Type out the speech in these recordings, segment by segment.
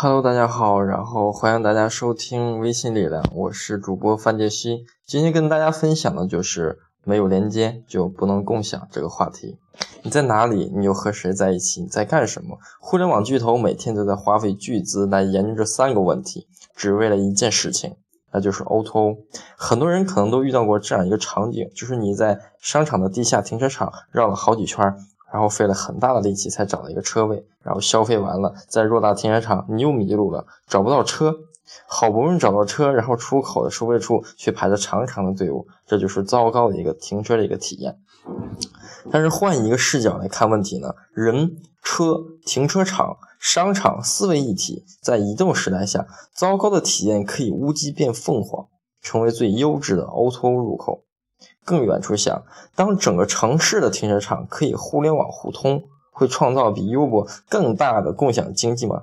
Hello，大家好，然后欢迎大家收听微信力量，我是主播范杰西。今天跟大家分享的就是没有连接就不能共享这个话题。你在哪里？你又和谁在一起？你在干什么？互联网巨头每天都在花费巨资来研究这三个问题，只为了一件事情，那就是 O2O。很多人可能都遇到过这样一个场景，就是你在商场的地下停车场绕了好几圈。然后费了很大的力气才找到一个车位，然后消费完了，在偌大停车场你又迷路了，找不到车，好不容易找到车，然后出口的收费处却排着长长的队伍，这就是糟糕的一个停车的一个体验。但是换一个视角来看问题呢，人、车、停车场、商场四位一体，在移动时代下，糟糕的体验可以乌鸡变凤凰，成为最优质的 O2O 入口。更远处想，当整个城市的停车场可以互联网互通，会创造比 Uber 更大的共享经济吗？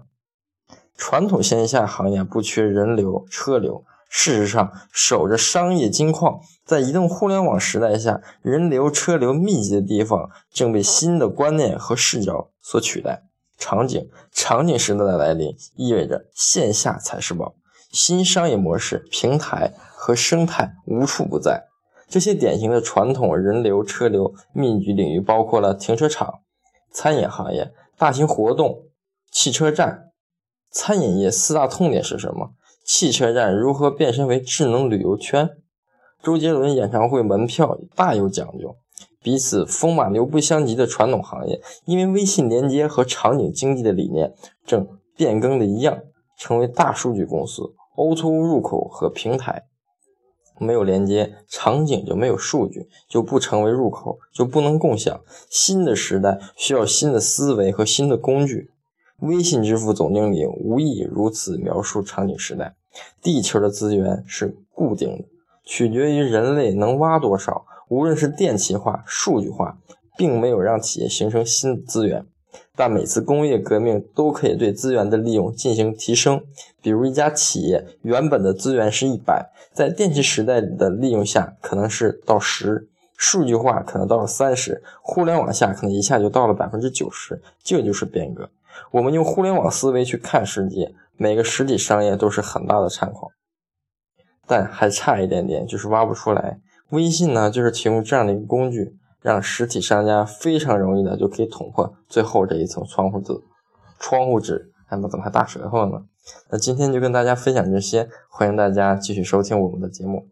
传统线下行业不缺人流车流，事实上，守着商业金矿，在移动互联网时代下，人流车流密集的地方正被新的观念和视角所取代。场景场景时代的来临，意味着线下才是宝，新商业模式、平台和生态无处不在。这些典型的传统人流车流密集领域包括了停车场、餐饮行业、大型活动、汽车站。餐饮业四大痛点是什么？汽车站如何变身为智能旅游圈？周杰伦演唱会门票大有讲究。彼此风马牛不相及的传统行业，因为微信连接和场景经济的理念正变更的一样，成为大数据公司、O2O 入口和平台。没有连接，场景就没有数据，就不成为入口，就不能共享。新的时代需要新的思维和新的工具。微信支付总经理无意如此描述场景时代：地球的资源是固定的，取决于人类能挖多少。无论是电气化、数据化，并没有让企业形成新的资源。但每次工业革命都可以对资源的利用进行提升。比如，一家企业原本的资源是一百，在电气时代的利用下，可能是到十；数据化可能到了三十；互联网下可能一下就到了百分之九十。这就是变革。我们用互联网思维去看世界，每个实体商业都是很大的产矿，但还差一点点，就是挖不出来。微信呢，就是提供这样的一个工具。让实体商家非常容易的就可以捅破最后这一层窗户纸。窗户纸，哎，我怎么还大舌头呢？那今天就跟大家分享这些，欢迎大家继续收听我们的节目。